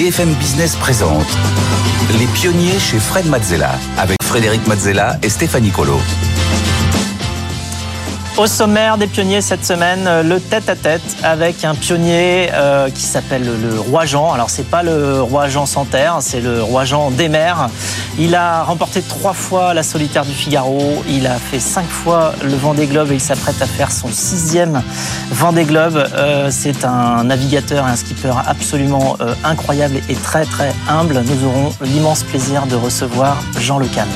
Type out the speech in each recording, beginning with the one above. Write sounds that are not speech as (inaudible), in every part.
BFM Business présente Les pionniers chez Fred Mazzella avec Frédéric Mazzella et Stéphanie Colo. Au sommaire des pionniers cette semaine, euh, le tête-à-tête avec un pionnier euh, qui s'appelle le roi Jean. Alors c'est pas le roi Jean sans terre, c'est le roi Jean des mers. Il a remporté trois fois la solitaire du Figaro, il a fait cinq fois le Vendée Globe et il s'apprête à faire son sixième Vendée Globe. Euh, c'est un navigateur et un skipper absolument incroyable et très très humble. Nous aurons l'immense plaisir de recevoir Jean Lecan.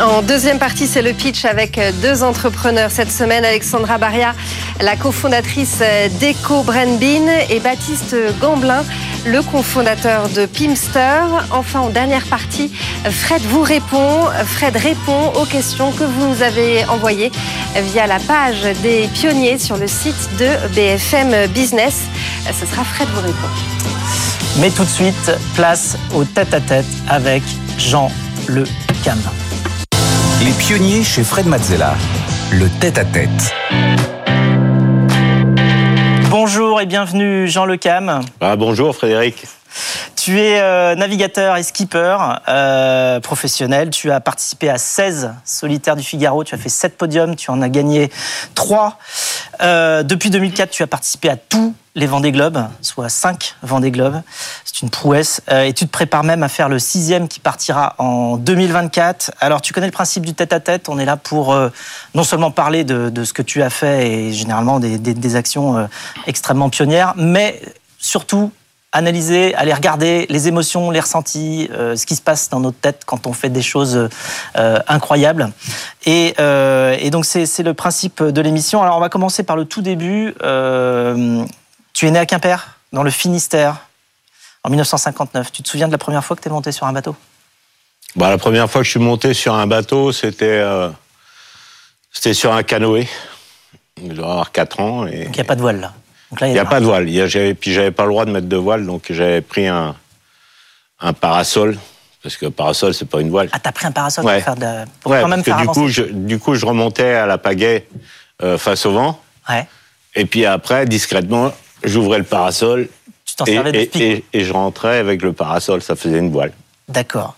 En deuxième partie, c'est le pitch avec deux entrepreneurs cette semaine. Alexandra Baria, la cofondatrice d'Eco Brandbin et Baptiste Gamblin, le cofondateur de Pimster. Enfin, en dernière partie, Fred vous répond. Fred répond aux questions que vous nous avez envoyées via la page des pionniers sur le site de BFM Business. Ce sera Fred vous répond. Mais tout de suite, place au tête-à-tête avec Jean Le Cam. Les pionniers chez Fred Mazzella. Le tête-à-tête. Bonjour et bienvenue Jean Le Cam. Ah, bonjour Frédéric. Tu es euh, navigateur et skipper euh, professionnel. Tu as participé à 16 solitaires du Figaro. Tu as fait 7 podiums. Tu en as gagné 3. Euh, depuis 2004, tu as participé à tous les Vendée Globes, soit 5 Vendée Globes. C'est une prouesse. Et tu te prépares même à faire le sixième qui partira en 2024. Alors, tu connais le principe du tête-à-tête. On est là pour non seulement parler de, ce que tu as fait et généralement des actions extrêmement pionnières, mais surtout analyser, aller regarder les émotions, les ressentis, euh, ce qui se passe dans notre tête quand on fait des choses euh, incroyables. Et, euh, et donc c'est le principe de l'émission. Alors on va commencer par le tout début. tu es né à Quimper, dans le Finistère, en 1959. Tu te souviens de la première fois que tu es monté sur un bateau? Bah, La première fois que je suis monté sur un bateau, c'était c'était sur un canoë. Je dois avoir 4 ans. Et... Donc il n'y a pas de voile là il n'y a, pas de voile. Il puis j'avais pas le droit de mettre de voile, donc j'avais pris un, un parasol. Parce que parasol, c'est pas une voile. Ah, t'as pris un parasol pour faire de, pour quand même faire du coup, je, du coup, je remontais à la pagaie euh, face au vent. Ouais. Et puis après, discrètement, j'ouvrais le parasol. Tu t'en servais de et, et, je rentrais avec le parasol, ça faisait une voile. D'accord.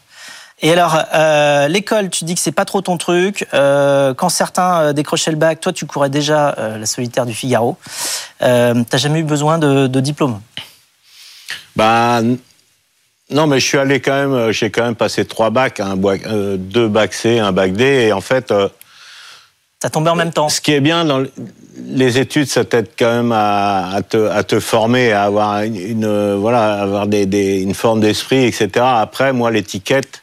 Et alors, euh, l'école, tu dis que c'est pas trop ton truc. Euh, quand certains euh, décrochaient le bac, toi, tu courais déjà la solitaire du Figaro. T'as jamais eu besoin de, diplôme? Bah non, mais je suis allé quand même. J'ai quand même passé trois bacs, un deux bacs C, un bac D, et en fait. ça tombait en même temps. Ce qui est bien dans les études, ça t'aide quand même à, te, à, te, former, à avoir une, voilà, avoir des, une forme d'esprit, etc. Après, moi, l'étiquette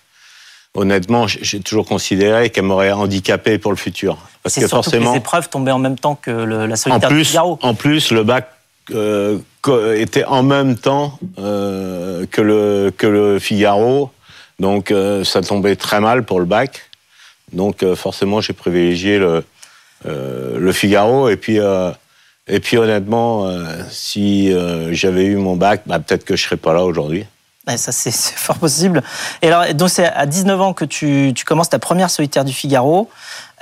honnêtement, j'ai toujours considéré qu'elle m'aurait handicapé pour le futur. Parce que forcément, que les épreuves tombaient en même temps que la solitaire en plus, Figaro. En plus, le bac euh, était en même temps euh, que, le, que le Figaro, donc euh, ça tombait très mal pour le bac. Donc forcément, j'ai privilégié le, le Figaro. Et puis, et puis honnêtement, si j'avais eu mon bac, bah, peut-être que je serais pas là aujourd'hui ça, (laughs) c'est fort possible. Et alors, donc, c'est à 19 ans que tu, commences ta première solitaire du Figaro.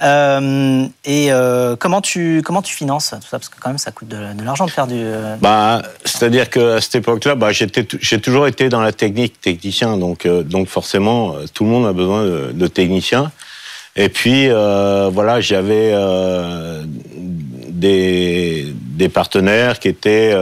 Euh, et euh, comment tu comment tu finances tout ça? Parce que quand même ça coûte de, l'argent de faire du. Euh, bah, c'est-à-dire qu'à cette époque-là, bah, j'ai toujours été dans la technique technicien, donc donc forcément tout le monde a besoin de, de techniciens. Et puis voilà, j'avais des des partenaires qui étaient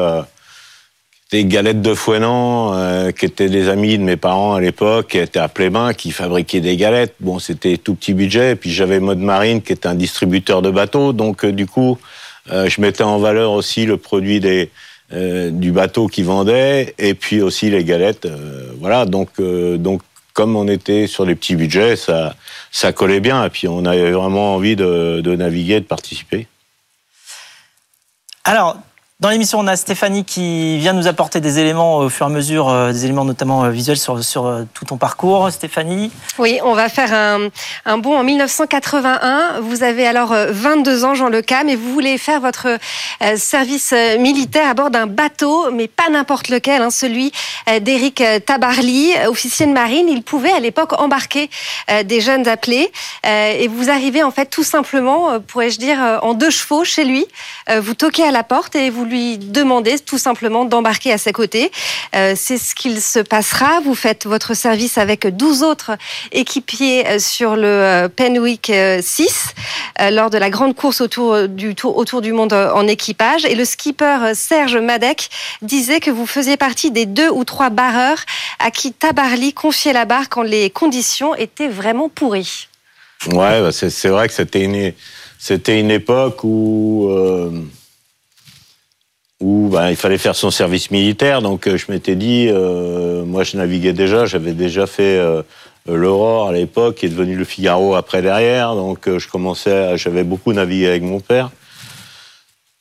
des galettes de Fouenan, euh, qui étaient des amis de mes parents à l'époque, qui étaient à Plébin, qui fabriquaient des galettes. Bon, c'était tout petit budget. Et puis j'avais Mode Marine, qui était un distributeur de bateaux. Donc euh, du coup, euh, je mettais en valeur aussi le produit des, du bateau qui vendait, et puis aussi les galettes. voilà. Donc donc comme on était sur des petits budgets, ça ça collait bien. Et puis on avait vraiment envie de, de naviguer, de participer. Alors, dans l'émission, on a Stéphanie qui vient nous apporter des éléments au fur et à mesure, euh, des éléments notamment euh, visuels sur, euh, tout ton parcours. Stéphanie Oui, on va faire un, un bond en 1981. Vous avez alors 22 ans, Jean Le Cam, et vous voulez faire votre service militaire à bord d'un bateau, mais pas n'importe lequel, hein, celui d'Éric Tabarly, officier de marine. Il pouvait à l'époque embarquer des jeunes appelés. Et vous arrivez en fait tout simplement, pourrais-je dire, en deux chevaux chez lui. Vous toquez à la porte et vous lui lui demandez tout simplement d'embarquer à ses côtés. Euh, c'est ce qu'il se passera. Vous faites votre service avec 12 autres équipiers euh, sur le Penwick 6 lors de la grande course autour du, autour du monde en équipage. Et le skipper Serge Madec disait que vous faisiez partie des deux ou trois barreurs à qui Tabarly confiait la barre quand les conditions étaient vraiment pourries. Ouais, bah, c'est vrai que c'était une, une époque où, euh, où bah, il fallait faire son service militaire. Donc euh, je m'étais dit, euh, moi je naviguais déjà, j'avais déjà fait l'Aurore à l'époque, qui est devenu le Figaro après derrière. Donc je commençais, j'avais beaucoup navigué avec mon père.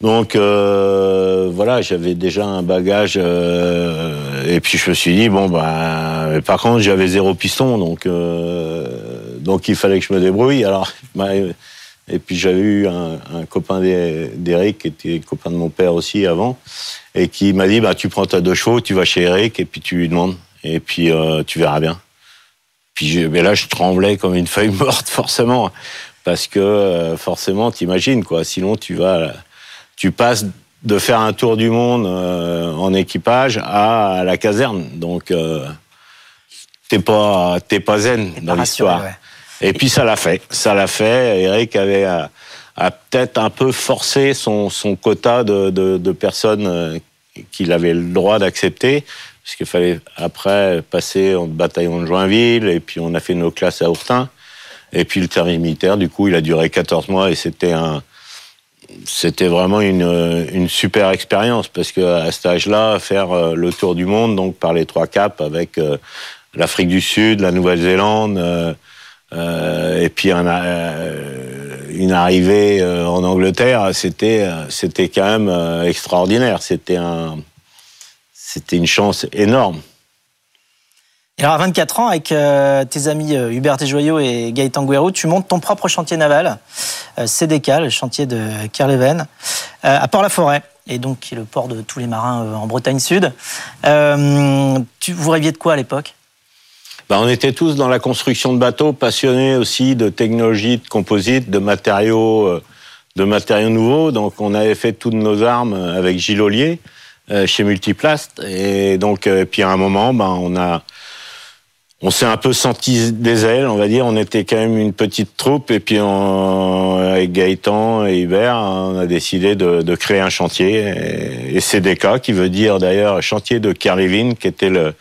Donc voilà, j'avais déjà un bagage et puis je me suis dit bon bah par contre j'avais zéro piston donc donc il fallait que je me débrouille. Alors, (laughs) et puis j'avais eu un, copain d'Eric, qui était copain de mon père aussi avant, et qui m'a dit bah, tu prends ta deux chevaux, tu vas chez Eric, et puis tu lui demandes, et puis euh, tu verras bien. Puis mais là, je tremblais comme une feuille (laughs) morte, forcément, parce que euh, forcément, t'imagines, quoi. Sinon, tu vas, tu passes de faire un tour du monde euh, en équipage à, la caserne. Donc, t'es pas, t'es pas zen dans l'histoire. Et puis ça l'a fait. Ça l'a fait. Eric avait a, peut-être un peu forcé son, son quota de, de, personnes euh, qu'il avait le droit d'accepter. Parce qu'il fallait après passer en bataillon de Joinville, et puis on a fait nos classes à Ourtin. Et puis le terme militaire, du coup, il a duré 14 mois et c'était un, c'était vraiment une, une super expérience parce que à cet âge-là, faire euh, le tour du monde, donc par les trois caps avec euh, l'Afrique du Sud, la Nouvelle-Zélande, euh, et puis euh, une arrivée euh, en Angleterre, c'était c'était quand même extraordinaire. C'était un c'était une chance énorme. Et alors à 24 ans, avec tes amis Hubert Desjoyaux et Gaëtan Guerrero, tu montes ton propre chantier naval, CDK, le chantier de Kerleven, à Port-la-Forêt, et donc qui est le port de tous les marins en Bretagne Sud. vous rêviez de quoi à l'époque? Bah, on était tous dans la construction de bateaux, passionnés aussi de technologie, de composite, de matériaux, euh, de matériaux nouveaux. Donc, on avait fait toutes nos armes avec Gilles Ollier euh, chez Multiplast. Et donc, euh, puis à un moment, ben, on a, on s'est un peu senti des ailes, on va dire. On était quand même une petite troupe. Et puis, on, avec Gaëtan et Hubert, on a décidé de, de créer un chantier. Et, et CDK, qui veut dire d'ailleurs chantier de Kerlevin, qui était le,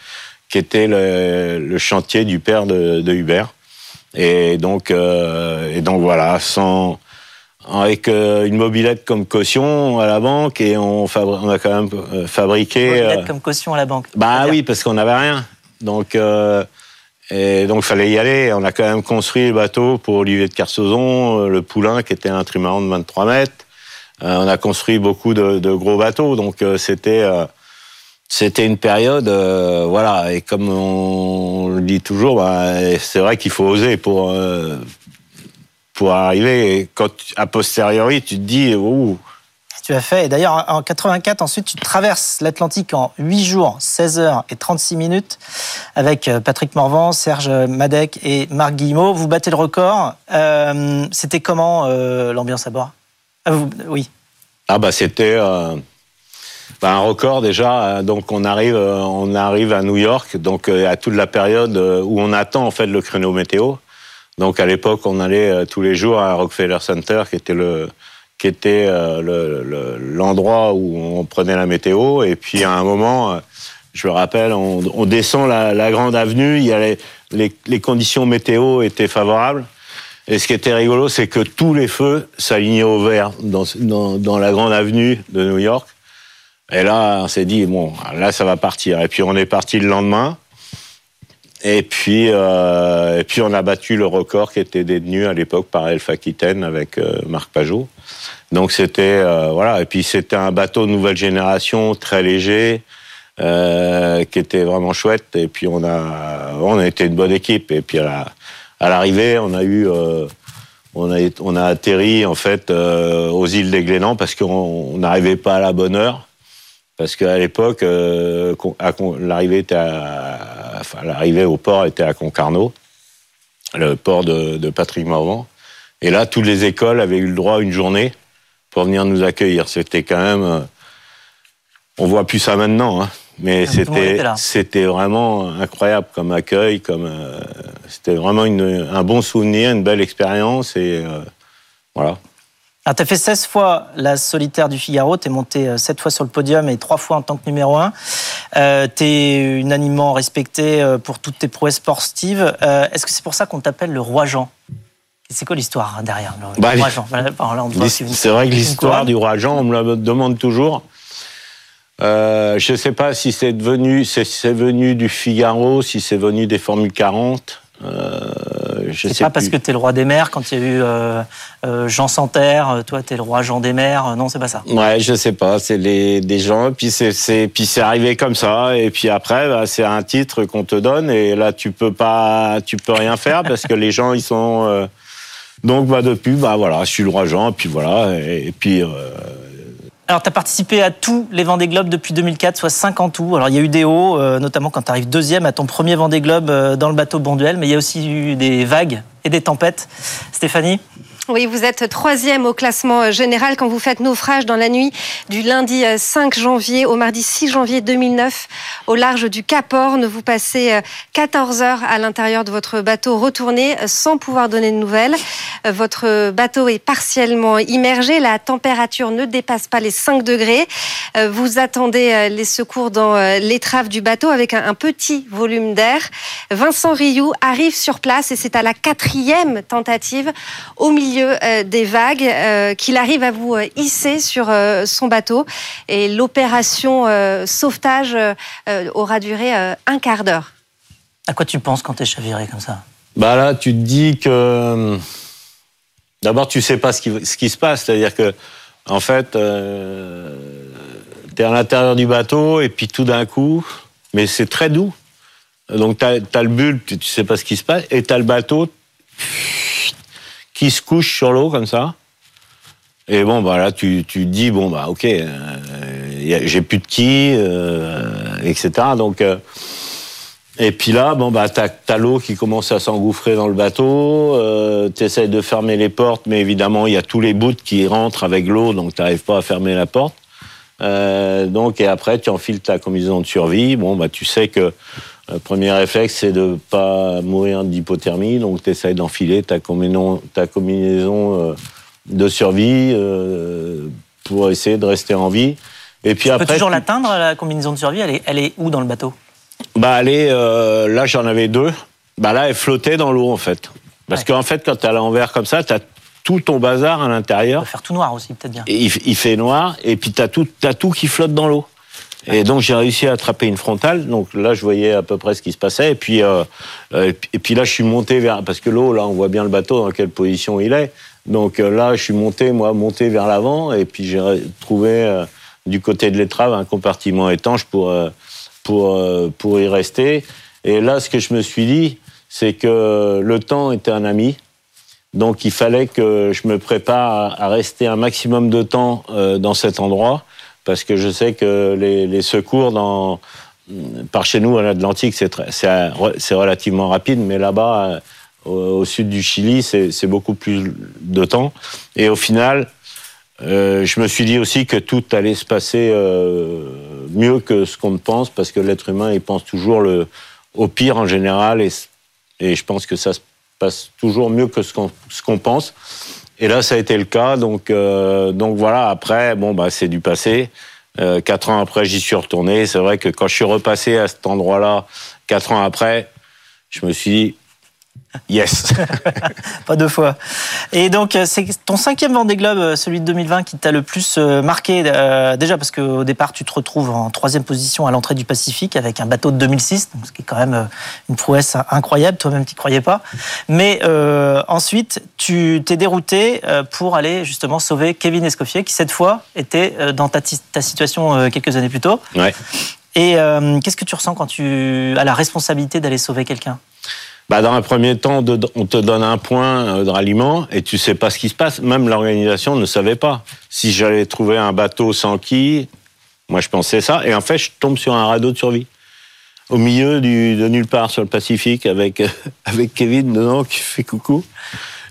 qui était le, chantier du père de, Hubert. Et donc, euh, et donc voilà, sans, avec euh, une mobilette comme caution à la banque et on, on a quand même euh, fabriqué. Mobilette comme caution à la banque. Bah oui, parce qu'on n'avait rien. Donc, et donc fallait y aller. On a quand même construit le bateau pour Olivier de Carsozon, le Poulain qui était un trimaran de 23 mètres. on a construit beaucoup de, de gros bateaux, donc c'était c'était une période, euh, voilà, et comme on le dit toujours, bah, c'est vrai qu'il faut oser pour euh, pour arriver. Et quand a posteriori, tu te dis, ouh. Tu as fait. Et d'ailleurs, en 84, ensuite, tu traverses l'Atlantique en 8 jours, 16 heures et 36 minutes avec euh, Patrick Morvan, Serge Madec et Marc Guillemot. Vous battez le record. c'était comment l'ambiance à bord? Ah, Oui. Ah bah c'était bah, un record déjà. Euh, donc on arrive, euh, on arrive à New York, donc euh, à toute la période où on attend en fait le créneau météo. Donc à l'époque, on allait tous les jours à Rockefeller Center, qui était le qui était l'endroit où on prenait la météo. Et puis à un moment, je me rappelle, on, descend la, grande avenue. Il y a les, conditions météo étaient favorables. Et ce qui était rigolo, c'est que tous les feux s'alignaient au vert dans, dans, la grande avenue de New York. Et là, on s'est dit, bon, là, ça va partir. Et puis, on est parti le lendemain. Et puis, euh, et puis, on a battu le record qui était détenu à l'époque par Elf Aquitaine avec euh, Marc Pajot. Donc, c'était, euh, voilà. Et puis, c'était un bateau de nouvelle génération, très léger, qui était vraiment chouette. Et puis, on a, on a été une bonne équipe. Et puis, à l'arrivée, on a eu, on a, on a atterri, en fait, aux îles des Glénans parce qu'on n'arrivait pas à la bonne heure. Parce qu'à l'époque, euh, l'arrivée l'arrivée au port était à Concarneau, le port de, Patrick Morvan. Et là, toutes les écoles avaient eu le droit à une journée pour venir nous accueillir. C'était quand même, euh, On voit plus ça maintenant, hein. mais Ah, c'était vraiment incroyable comme accueil, comme euh, c'était vraiment une, un bon souvenir, une belle expérience et euh, voilà. Alors, tu as fait 16 fois la solitaire du Figaro, tu es monté 7 fois sur le podium et 3 fois en tant que numéro 1. Euh, tu es unanimement respecté euh, pour toutes tes prouesses sportives. Euh, Est-ce que c'est pour ça qu'on t'appelle le roi Jean? C'est quoi l'histoire hein, derrière le, le Bah, roi Jean? C'est vrai que l'histoire du roi Jean, on me la demande toujours. Euh, je ne sais pas si c'est devenu, si c'est venu du Figaro, si c'est venu des Formules 40. Euh, je C'est sais pas parce que tu es le roi des mers quand il y a eu euh, euh, Jean Santerre, euh, toi tu es le roi Jean des mers. Non, c'est pas ça. Ouais, je sais pas. C'est les des gens, puis c'est c'est puis c'est arrivé comme ça, et puis après, bah, c'est un titre qu'on te donne, et là tu peux pas, tu peux rien faire (laughs) parce que les gens ils sont. donc bah depuis, bah voilà, je suis le roi Jean, et puis voilà, et, et puis. Alors, tu as participé à tous les Vendée Globe depuis 2004, soit 5 en tout. Alors, il y a eu des hauts, euh, notamment quand tu arrives deuxième à ton premier Vendée Globe euh, dans le bateau Bonduel, mais il y a aussi eu des vagues et des tempêtes. Stéphanie? Oui, vous êtes troisième au classement euh, général quand vous faites naufrage dans la nuit du lundi euh, 5 janvier au mardi 6 janvier 2009 au large du Cap Horn. Vous passez euh, 14 heures à l'intérieur de votre bateau retourné euh, sans pouvoir donner de nouvelles. Euh, Votre bateau est partiellement immergé. La température ne dépasse pas les 5 degrés. Euh, Vous attendez euh, les secours dans euh, l'étrave du bateau avec un petit volume d'air. Vincent Rioux arrive sur place et c'est à la quatrième tentative au milieu euh, des vagues euh, qu'il arrive à vous euh, hisser sur euh, son bateau. Et l'opération euh, sauvetage aura duré euh, un quart d'heure. À quoi tu penses quand tu es chaviré comme ça? Bah là, tu te dis que d'abord tu sais pas ce qui, ce qui se passe, c'est-à-dire que en fait, euh, tu es à l'intérieur du bateau et puis tout d'un coup, mais c'est très doux. Donc tu as, le bulle, tu, tu sais pas ce qui se passe, et tu as le bateau qui se couche sur l'eau comme ça. Et bon, bah là, tu, tu dis, bon, bah ok, euh, j'ai plus de qui, euh, etc. Donc, euh, et puis là, bon, bah, t'as, t'as l'eau qui commence à s'engouffrer dans le bateau, euh, t'essayes de fermer les portes, mais évidemment, il y a tous les bouts qui rentrent avec l'eau, donc t'arrives pas à fermer la porte. Donc, et après, tu enfiles ta combinaison de survie. Bon, bah, tu sais que le premier réflexe, c'est de pas mourir d'hypothermie, donc t'essayes d'enfiler ta combinaison, ta combinaison euh, de survie euh, pour essayer de rester en vie. Et puis Tu après, peux toujours tu- l'atteindre, la combinaison de survie? Elle est, elle est où dans le bateau? Bah, elle est, euh, là, j'en avais deux. Bah, là, elle flottait dans l'eau, en fait. Parce Ouais. qu'en fait, quand t'es à l'envers comme ça, t'as tout ton bazar à l'intérieur. peut faire tout noir aussi, peut-être bien. Et il, il fait noir, et puis t'as tout, t'as tout qui flotte dans l'eau. Et donc, j'ai réussi à attraper une frontale. Donc là, je voyais à peu près ce qui se passait. Et puis, euh, euh, et puis- là, je suis monté vers. Parce que l'eau, là, on voit bien le bateau dans quelle position il est. Donc euh, là, je suis monté, moi, monté vers l'avant. Et puis, j'ai trouvé du côté de l'étrave un compartiment étanche pour, pour, pour y rester. Et là, ce que je me suis dit, c'est que le temps était un ami. Donc il fallait que je me prépare à rester un maximum de temps dans cet endroit, parce que je sais que les, secours par chez nous à l'Atlantique, c'est relativement rapide, mais là-bas, euh, au, sud du Chili, c'est beaucoup plus de temps. Et au final, euh, je me suis dit aussi que tout allait se passer euh, mieux que ce qu'on ne pense, parce que l'être humain, il pense toujours au pire en général, et, je pense que ça se passe toujours mieux que ce qu'on pense. Et là, ça a été le cas. Donc, euh, donc voilà. Après, bon, bah, c'est du passé. Euh, quatre ans après, j'y suis retourné. C'est vrai que quand je suis repassé à cet endroit-là, quatre ans après, je me suis dit, yes. (laughs) Pas deux fois. Et donc, euh, c'est ton cinquième Vendée Globe, euh, celui de 2020, qui t'a le plus euh, marqué. euh, déjà parce qu'au départ, tu te retrouves en troisième position à l'entrée du Pacifique avec un bateau de 2006, donc ce qui est quand même une prouesse incroyable. Toi-même, tu croyais pas. Mais euh, ensuite, tu t'es dérouté pour aller justement sauver Kevin Escoffier, qui cette fois était dans ta, ti- ta situation quelques années plus tôt. ouais. Et euh, qu'est-ce que tu ressens quand tu as la responsabilité d'aller sauver quelqu'un? Bah, dans un premier temps, on te donne un point euh, de ralliement et tu sais pas ce qui se passe. Même l'organisation ne savait pas. Si j'allais trouver un bateau sans qui, moi je pensais ça. Et en fait, je tombe sur un radeau de survie. Au milieu de nulle part sur le Pacifique avec, (laughs) avec Kevin dedans qui fait coucou.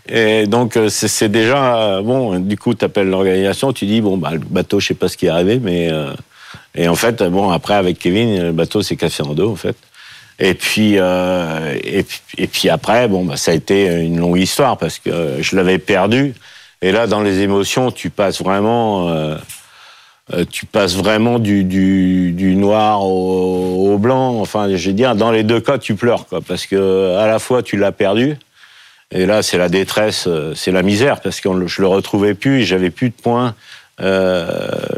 Et donc, euh, c'est déjà. euh, Bon, du coup, tu appelles l'organisation, tu dis, bon, bah, le bateau, je sais pas ce qui est arrivé, mais. Et en fait, bon, après, avec Kevin, le bateau s'est cassé en deux, en fait. Et puis, euh, et, puis et puis après, bon, bah, ça a été une longue histoire parce que je l'avais perdu. Et là, dans les émotions, tu passes vraiment, euh, euh, tu passes vraiment du, noir au, blanc. Enfin, je veux dire, dans les deux cas, tu pleures, quoi, parce que à la fois tu l'as perdu. Et là, c'est la détresse, c'est la misère, parce que je le retrouvais plus, j'avais plus de points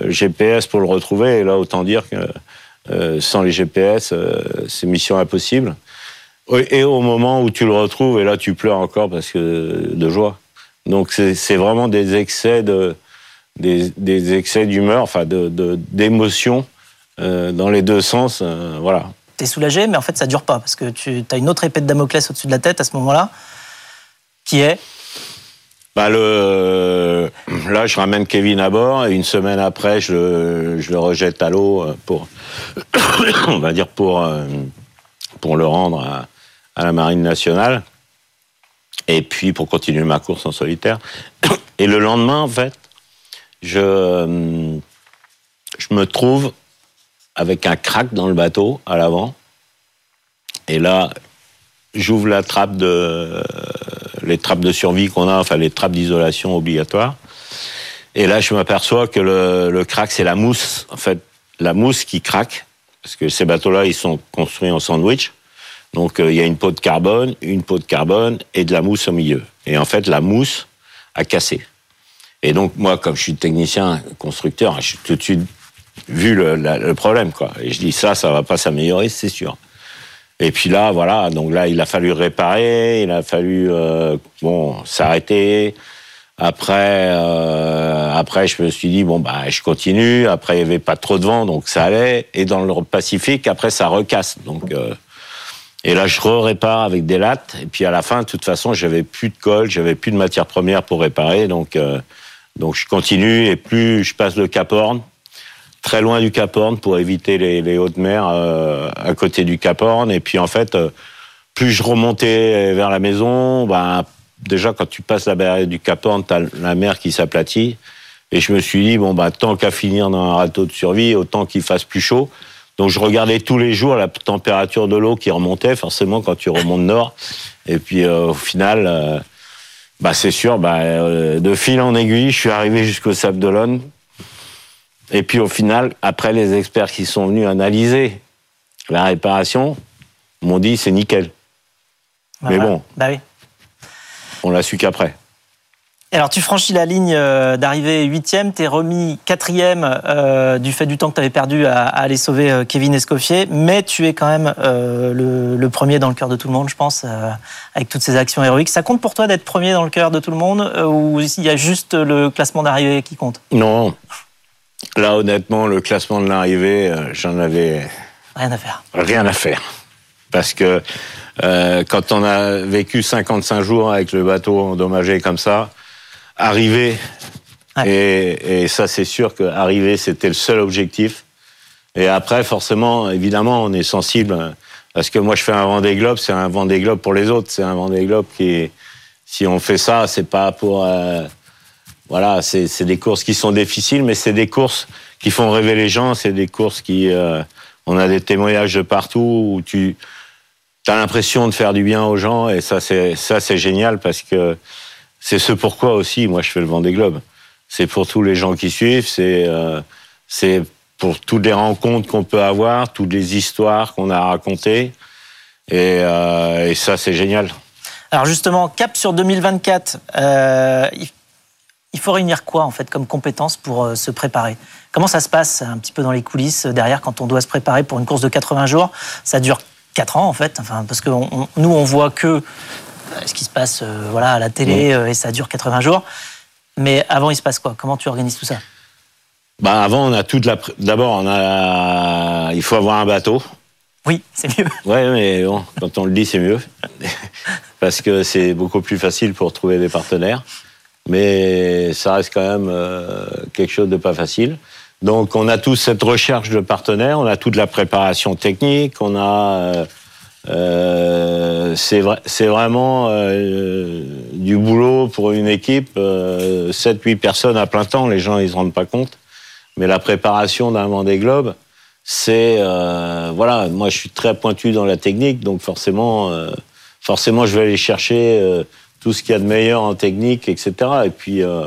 GPS pour le retrouver. Et là, autant dire que euh, sans les GPS, euh, c'est mission impossible. Et au moment où tu le retrouves, et là tu pleures encore parce que de joie. Donc c'est vraiment des excès de des, excès d'humeur, enfin de d'émotion euh, dans les deux sens. Voilà. T'es soulagé, mais en fait ça dure pas parce que tu as une autre épée de Damoclès au-dessus de la tête à ce moment-là, qui est bah le, là, je ramène Kevin à bord et une semaine après, je, le rejette à l'eau pour, (coughs) on va dire pour, euh, pour le rendre à, à, la Marine nationale et puis pour continuer ma course en solitaire. (coughs) Et le lendemain, en fait, je, je me trouve avec un crack dans le bateau à l'avant. Et là, j'ouvre la trappe de les trappes de survie qu'on a, enfin les trappes d'isolation obligatoires. Et là, je m'aperçois que le, le crack, c'est la mousse. En fait, la mousse qui craque, parce que ces bateaux-là, ils sont construits en sandwich. Donc, euh, il y a une peau de carbone, une peau de carbone et de la mousse au milieu. Et en fait, la mousse a cassé. Et donc, moi, comme je suis technicien, constructeur, j'ai tout de suite vu le, le problème, quoi. Et je dis, ça, ça va pas s'améliorer, c'est sûr. Et puis là, voilà, donc là, il a fallu réparer, il a fallu euh, bon s'arrêter. Après, euh, après, je me suis dit bon bah je continue. Après, il y avait pas trop de vent, donc ça allait. Et dans le Pacifique, après, ça recasse. Donc euh, et là, je répare avec des lattes. Et puis à la fin, de toute façon, j'avais plus de colle, j'avais plus de matière première pour réparer. Donc donc je continue. Et plus je passe le Cap Horn, très loin du Cap Horn pour éviter les, hautes mers euh, à côté du Cap Horn. Et puis en fait, euh, plus je remontais vers la maison, ben, déjà quand tu passes la barrière du Cap Horn, tu as la mer qui s'aplatit. Et je me suis dit, bon, bah, tant qu'à finir dans un râteau de survie, autant qu'il fasse plus chaud. Donc je regardais tous les jours la température de l'eau qui remontait, forcément quand tu remontes nord. Et puis euh, au final, bah, c'est sûr, bah, euh, de fil en aiguille, je suis arrivé jusqu'au Sable d'Olonne. Et puis au final, après les experts qui sont venus analyser la réparation, m'ont dit c'est nickel. Bah, Mais voilà. bon, Bah oui. on l'a su qu'après. Alors, tu franchis la ligne euh, d'arrivée huitième, t'es remis quatrième euh, du fait du temps que tu avais perdu à, à, aller sauver euh, Kevin Escoffier, mais tu es quand même euh, le, le, premier dans le cœur de tout le monde, je pense, euh, avec toutes ces actions héroïques. Ça compte pour toi d'être premier dans le cœur de tout le monde ou il y a juste le classement d'arrivée qui compte? Non. Là, honnêtement, le classement de l'arrivée, euh, j'en avais rien à faire. Rien à faire. Parce que euh, quand on a vécu 55 jours avec le bateau endommagé comme ça, arriver, ouais. et, et, ça c'est sûr que arriver c'était le seul objectif. Et après, forcément, évidemment, on est sensible parce que moi je fais un Vendée Globe, c'est un Vendée Globe pour les autres, c'est un Vendée Globe qui, si on fait ça, c'est pas pour, euh, voilà, c'est des courses qui sont difficiles, mais c'est des courses qui font rêver les gens, c'est des courses qui, euh, on a des témoignages de partout où tu as l'impression de faire du bien aux gens et ça c'est ça c'est génial parce que c'est ce pourquoi aussi moi je fais le Vendée Globe. C'est pour tous les gens qui suivent, c'est euh, c'est pour toutes les rencontres qu'on peut avoir, toutes les histoires qu'on a racontées et, euh, et ça c'est génial. Alors justement, cap sur 2024, euh, il faut réunir quoi en fait comme compétences pour euh, se préparer? Comment ça se passe un petit peu dans les coulisses derrière quand on doit se préparer pour une course de 80 jours? Ça dure 4 ans en fait, enfin, parce que on, nous on voit que ce qui se passe euh, voilà, à la télé et ça dure 80 jours. Mais avant, il se passe quoi? Comment tu organises tout ça? Bah avant, on a toute la. D'abord, on a. Il faut avoir un bateau. Oui, c'est mieux. (laughs) Ouais, mais bon, quand on le dit, c'est mieux. (laughs) Parce que c'est beaucoup plus facile pour trouver des partenaires. Mais ça reste quand même euh, quelque chose de pas facile. Donc, on a tous cette recherche de partenaires, on a toute la préparation technique, on a. Euh, euh, c'est vrai, vraiment euh, du boulot pour une équipe, euh, 7-8 personnes à plein temps, les gens ils se rendent pas compte. Mais la préparation d'un Vendée Globe, c'est euh, voilà, moi je suis très pointu dans la technique, donc forcément, euh, forcément je vais aller chercher euh, tout ce qu'il y a de meilleur en technique, etc. Et puis euh,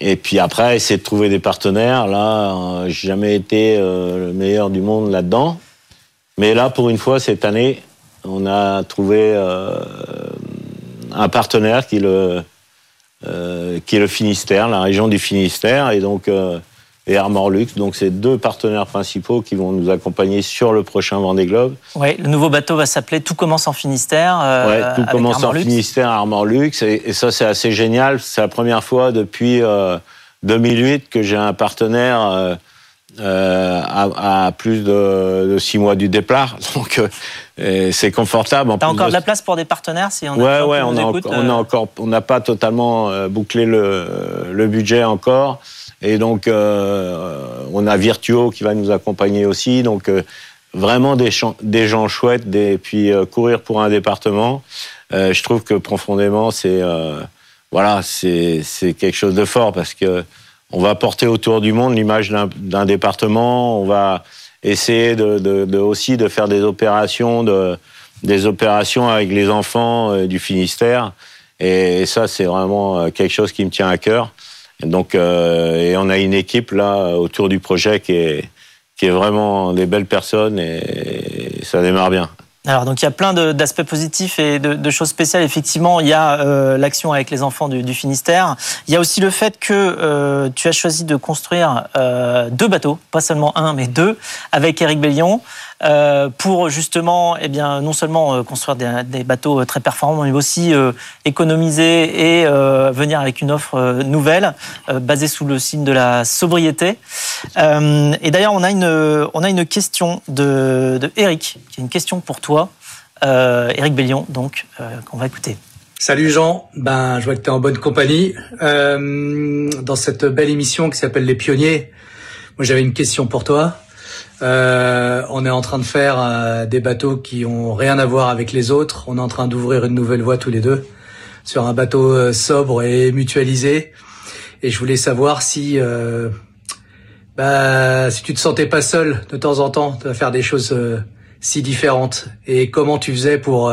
et puis après, essayer de trouver des partenaires. Là, euh, j'ai jamais été euh, le meilleur du monde là-dedans, mais là pour une fois cette année, on a trouvé un partenaire qui est le qui est le Finistère, la région du Finistère, et donc et Armor Lux. Donc c'est deux partenaires principaux qui vont nous accompagner sur le prochain Vendée Globe. Ouais, le nouveau bateau va s'appeler Tout commence en Finistère. euh, Ouais, tout commence en Lux. Finistère, Armor Luxe, et, et ça c'est assez génial. C'est la première fois depuis euh, 2008 que j'ai un partenaire euh, euh, à, à plus de, de six mois du départ, (laughs) donc euh, c'est confortable. En T'as plus encore de de la place pour des partenaires si on a Ouais, on a, euh, encore, on n'a pas totalement euh, bouclé le, le budget encore, et donc euh, on a Virtuo qui va nous accompagner aussi, donc euh, vraiment des, gens chouettes, des, puis euh, courir pour un département, euh, je trouve que profondément c'est, euh, voilà, c'est quelque chose de fort parce que on va porter autour du monde l'image d'un département, on va essayer de, de, de aussi de faire des opérations de des opérations avec les enfants euh, du Finistère. Et, ça, c'est vraiment euh, quelque chose qui me tient à cœur. Donc, euh, et on a une équipe là autour du projet qui est qui est vraiment des belles personnes et, ça démarre bien. Alors, donc il y a plein d'aspects positifs et de, choses spéciales. Effectivement, il y a euh, l'action avec les enfants du, Finistère. Il y a aussi le fait que euh, tu as choisi de construire deux bateaux, pas seulement un, mais deux, avec Éric Bellion, pour justement, eh bien, non seulement euh, construire des, des bateaux euh, très performants, mais aussi euh, économiser et euh, venir avec une offre euh, nouvelle, euh, basée sous le signe de la sobriété. Euh, et d'ailleurs, on a une, on a une question de, de Eric, qui est une question pour toi, euh, Eric Bellion, donc euh, qu'on va écouter. Salut Jean, ben je vois que tu es en bonne compagnie. Euh, dans cette belle émission qui s'appelle Les Pionniers, moi j'avais une question pour toi. Euh, on est en train de faire euh, des bateaux qui ont rien à voir avec les autres. On est en train d'ouvrir une nouvelle voie tous les deux sur un bateau euh, sobre et mutualisé. Et je voulais savoir si, bah, si tu te sentais pas seul de temps en temps de faire des choses si différentes et comment tu faisais pour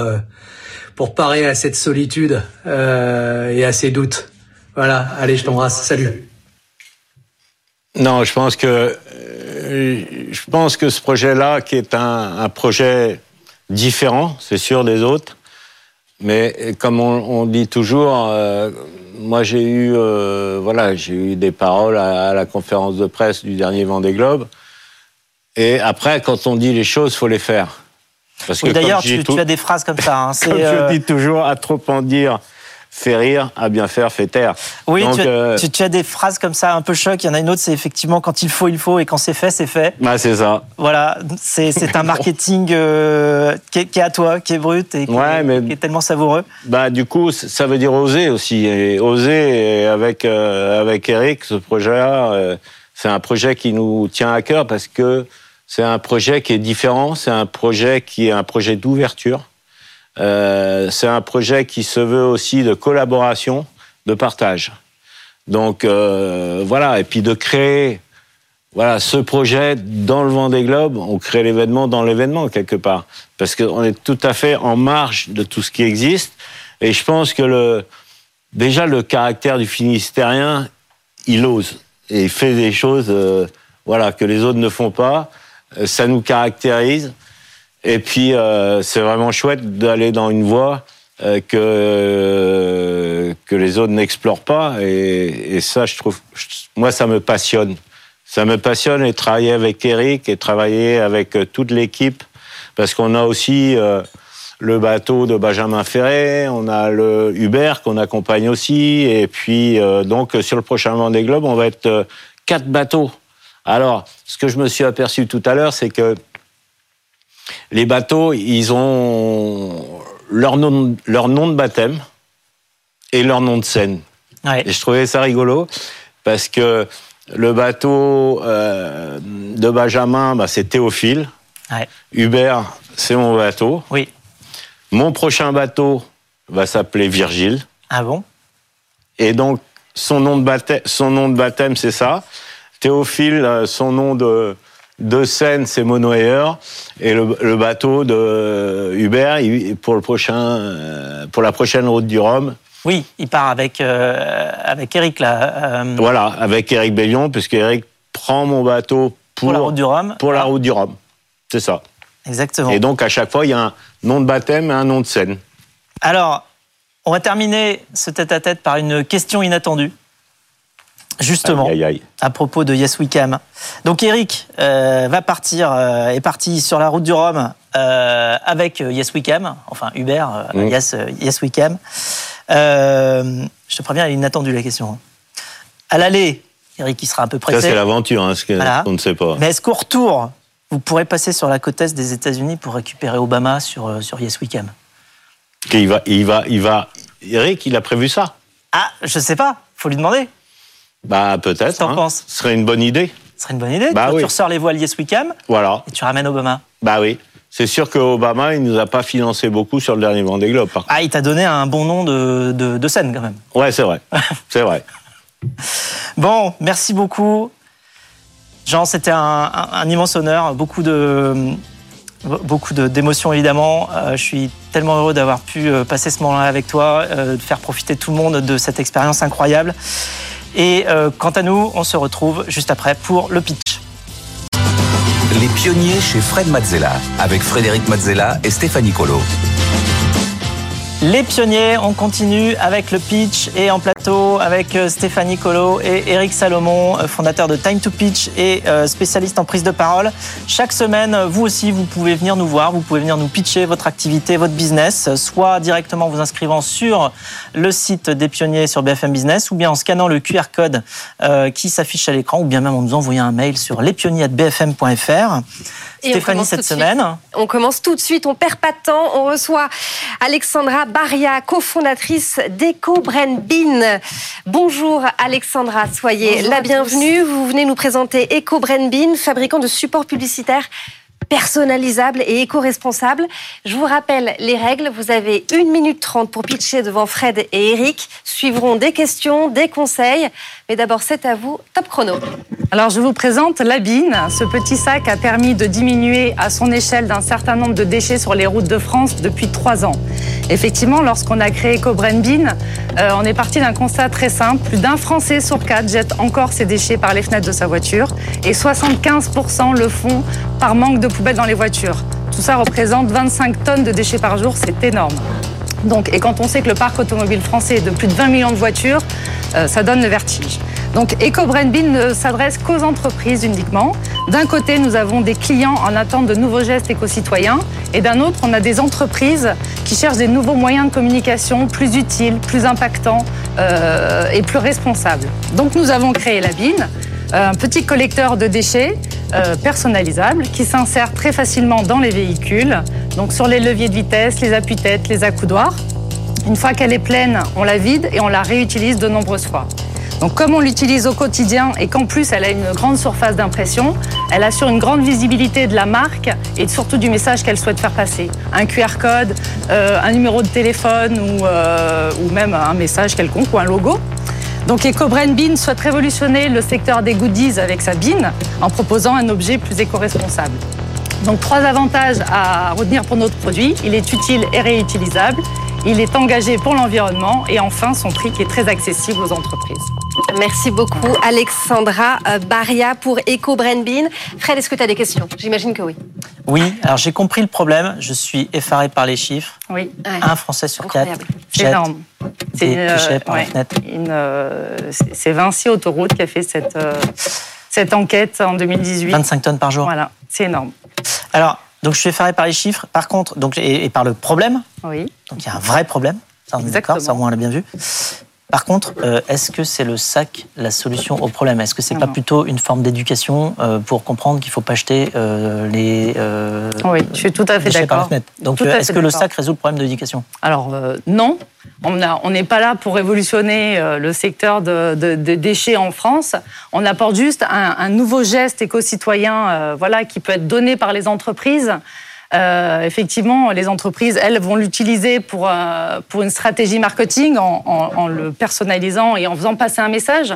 pour parer à cette solitude et à ces doutes. Voilà, allez, je t'embrasse. Salut. Non, je pense que je pense que ce projet-là, qui est un, un projet différent, c'est sûr des autres, mais comme on, on dit toujours, euh, moi j'ai eu euh, voilà, j'ai eu des paroles à, à la conférence de presse du dernier Vendée Globe, et après, quand on dit les choses, faut les faire. Parce Oui, comme D'ailleurs, tu, tout- tu as des phrases comme ça. hein. (laughs) Comme euh, je dis toujours, à trop en dire, fait rire, à bien faire, fait taire. oui, Donc, tu, as, euh, tu- tu as des phrases comme ça un peu choc. Il y en a une autre, c'est effectivement quand il faut, il faut, et quand c'est fait, c'est fait. bah, c'est ça. Voilà, c'est un (laughs) marketing euh, qui, est, qui est à toi, qui est brut et qui, Ouais, est, mais- qui est tellement savoureux. Bah, du coup, ça veut dire oser aussi. Et oser, et avec, euh, avec Eric, ce projet-là, c'est un projet qui nous tient à cœur parce que c'est un projet qui est différent, c'est un projet qui est un projet d'ouverture. Euh, c'est un projet qui se veut aussi de collaboration, de partage. Donc euh, voilà, et puis de créer voilà ce projet dans le Vendée Globe, on crée l'événement dans l'événement quelque part, parce qu'on est tout à fait en marge de tout ce qui existe. Et je pense que le déjà le caractère du Finistérien, il ose et il fait des choses euh, voilà que les autres ne font pas. Euh, Ça nous caractérise. Et puis, euh, c'est vraiment chouette d'aller dans une voie euh, que, que les autres n'explorent pas. Et, ça, je trouve, moi, ça me passionne. Ça me passionne et travailler avec Eric et travailler avec euh, toute l'équipe parce qu'on a aussi le bateau de Benjamin Ferré, on a le Hubert qu'on accompagne aussi. Et puis, donc, sur le prochain Vendée Globe, on va être quatre bateaux. Alors, ce que je me suis aperçu tout à l'heure, c'est que les bateaux, ils ont leur nom, leur nom de baptême et leur nom de scène. Ouais. Et je trouvais ça rigolo parce que le bateau euh, de Benjamin, bah, c'est Théophile. Ouais. Hubert, c'est mon bateau. Oui. Mon prochain bateau va s'appeler Virgile. Ah bon? Et donc, son nom de baptême, son nom de baptême c'est ça. Théophile, son nom de, de scène, c'est Monoair. Et le, bateau de Hubert, pour, le prochain, pour la prochaine route du Rhum, oui, il part avec, avec Eric là. Voilà, avec Eric Bellion, puisque Eric prend mon bateau pour, la route du Rhum. Pour la route du Rhum. C'est ça. Exactement. Et donc, à chaque fois, il y a un nom de baptême et un nom de scène. Alors, on va terminer ce tête-à-tête par une question inattendue. Justement, à propos de Yes Weekend. Donc Eric euh, va partir, euh, est parti sur la route du Rhum euh, avec Yes Weekend, enfin Uber, mm. Yes, yes Weekend. je te préviens, elle est inattendue la question. À l'aller, Eric il sera un peu pressé. Ça c'est l'aventure, hein, ce qu'on ne sait pas. Mais est-ce qu'au retour, vous pourrez passer sur la côte est des États-Unis pour récupérer Obama sur, sur Yes Weekend il va, il va, il va. Eric, il a prévu ça? Ah, je sais pas. Faut lui demander. Bah peut-être. Hein. penses Ce serait une bonne idée. Ce serait une bonne idée. Bah, tu, ressors les voiles Yes Weekend. Voilà. Et tu ramènes Obama. Bah oui. C'est sûr que Obama, il nous a pas financé beaucoup sur le dernier Vendée Globe. Ah, il t'a donné un bon nom de, de, scène quand même. Ouais, c'est vrai. (laughs) c'est vrai. Bon, merci beaucoup. Jean, c'était un, immense honneur. Beaucoup de, beaucoup d'émotions évidemment. Euh, je suis tellement heureux d'avoir pu euh, passer ce moment-là avec toi, euh, de faire profiter tout le monde de cette expérience incroyable. Et quant à nous, on se retrouve juste après pour le pitch. Les pionniers chez Fred Mazzella, avec Frédéric Mazzella et Stéphanie Colo. Les pionniers, on continue avec le pitch et en plateau avec euh, Stéphanie Colo et Eric Salomon, euh, fondateur de Time to Pitch et euh, spécialiste en prise de parole. Chaque semaine, vous aussi, vous pouvez venir nous voir, vous pouvez venir nous pitcher votre activité, votre business, soit directement vous inscrivant sur le site des pionniers sur BFM Business ou bien en scannant le QR code qui s'affiche à l'écran ou bien même en nous envoyant un mail sur lespionniers.bfm.fr. Stéphanie, cette semaine. On commence tout de suite, on perd pas de temps. On reçoit Alexandra Baria, cofondatrice d'Eco Bean. Bonjour Alexandra, soyez la bienvenue. Vous venez nous présenter Eco Bean, fabricant de supports publicitaires personnalisable et éco-responsable. Je vous rappelle les règles. Vous avez 1 minute 30 pour pitcher devant Fred et Eric. Suivront des questions, des conseils. Mais d'abord, c'est à vous. Top chrono. Alors, je vous présente l'Abine. Ce petit sac a permis de diminuer à son échelle d'un certain nombre de déchets sur les routes de France depuis trois ans. Effectivement, lorsqu'on a créé Cobren Bean, euh, on est parti d'un constat très simple. Plus d'un Français sur quatre jette encore ses déchets par les fenêtres de sa voiture et 75% le font par manque de poubelles dans les voitures. Tout ça représente 25 tonnes de déchets par jour, c'est énorme. Et quand on sait que le parc automobile français est de plus de 20 millions de voitures, euh, ça donne le vertige. Donc EcoBrandBin ne s'adresse qu'aux entreprises uniquement. D'un côté, nous avons des clients en attente de nouveaux gestes éco-citoyens et d'un autre, on a des entreprises qui cherchent des nouveaux moyens de communication plus utiles, plus impactants euh, et plus responsables. Donc nous avons créé la BIN, un petit collecteur de déchets euh, personnalisable qui s'insère très facilement dans les véhicules, donc sur les leviers de vitesse, les appuis-têtes, les accoudoirs. Une fois qu'elle est pleine, on la vide et on la réutilise de nombreuses fois. Donc comme on l'utilise au quotidien et qu'en plus elle a une grande surface d'impression, elle assure une grande visibilité de la marque et surtout du message qu'elle souhaite faire passer. Un QR code, euh, un numéro de téléphone euh, ou, même un message quelconque ou un logo. Donc EcoBrain Bean souhaite révolutionner le secteur des goodies avec sa bean en proposant un objet plus éco-responsable. Donc trois avantages à retenir pour notre produit. Il est utile et réutilisable. Il est engagé pour l'environnement et enfin son prix qui est très accessible aux entreprises. Merci beaucoup Alexandra euh, Baria pour Eco Bean. Fred, est-ce que tu as des questions? J'imagine que oui. Oui, alors j'ai compris le problème, je suis effaré par les chiffres. Oui. Un Français sur quatre. C'est énorme. C'est euh, C'est Vinci Autoroute qui a fait cette, euh, cette enquête en 2018. 25 tonnes par jour. Voilà, c'est énorme. Alors, donc je suis effaré par les chiffres, par contre, donc, et, par le problème. Oui. Donc il y a un vrai problème. Ça, on est d'accord, ça, au moins, on l'a bien vu. Par contre, euh, est-ce que c'est le sac la solution au problème? Est-ce que c'est pas plutôt une forme d'éducation euh, pour comprendre qu'il faut pas jeter euh, les Oui, je suis tout à fait d'accord. Donc, est-ce que le sac résout le problème d'éducation Alors non, on n'est pas là pour révolutionner le secteur de, déchets en France. On apporte juste un, un nouveau geste éco-citoyen, voilà, qui peut être donné par les entreprises. Euh, effectivement, les entreprises, elles, vont l'utiliser pour, euh, pour une stratégie marketing en, le personnalisant et en faisant passer un message.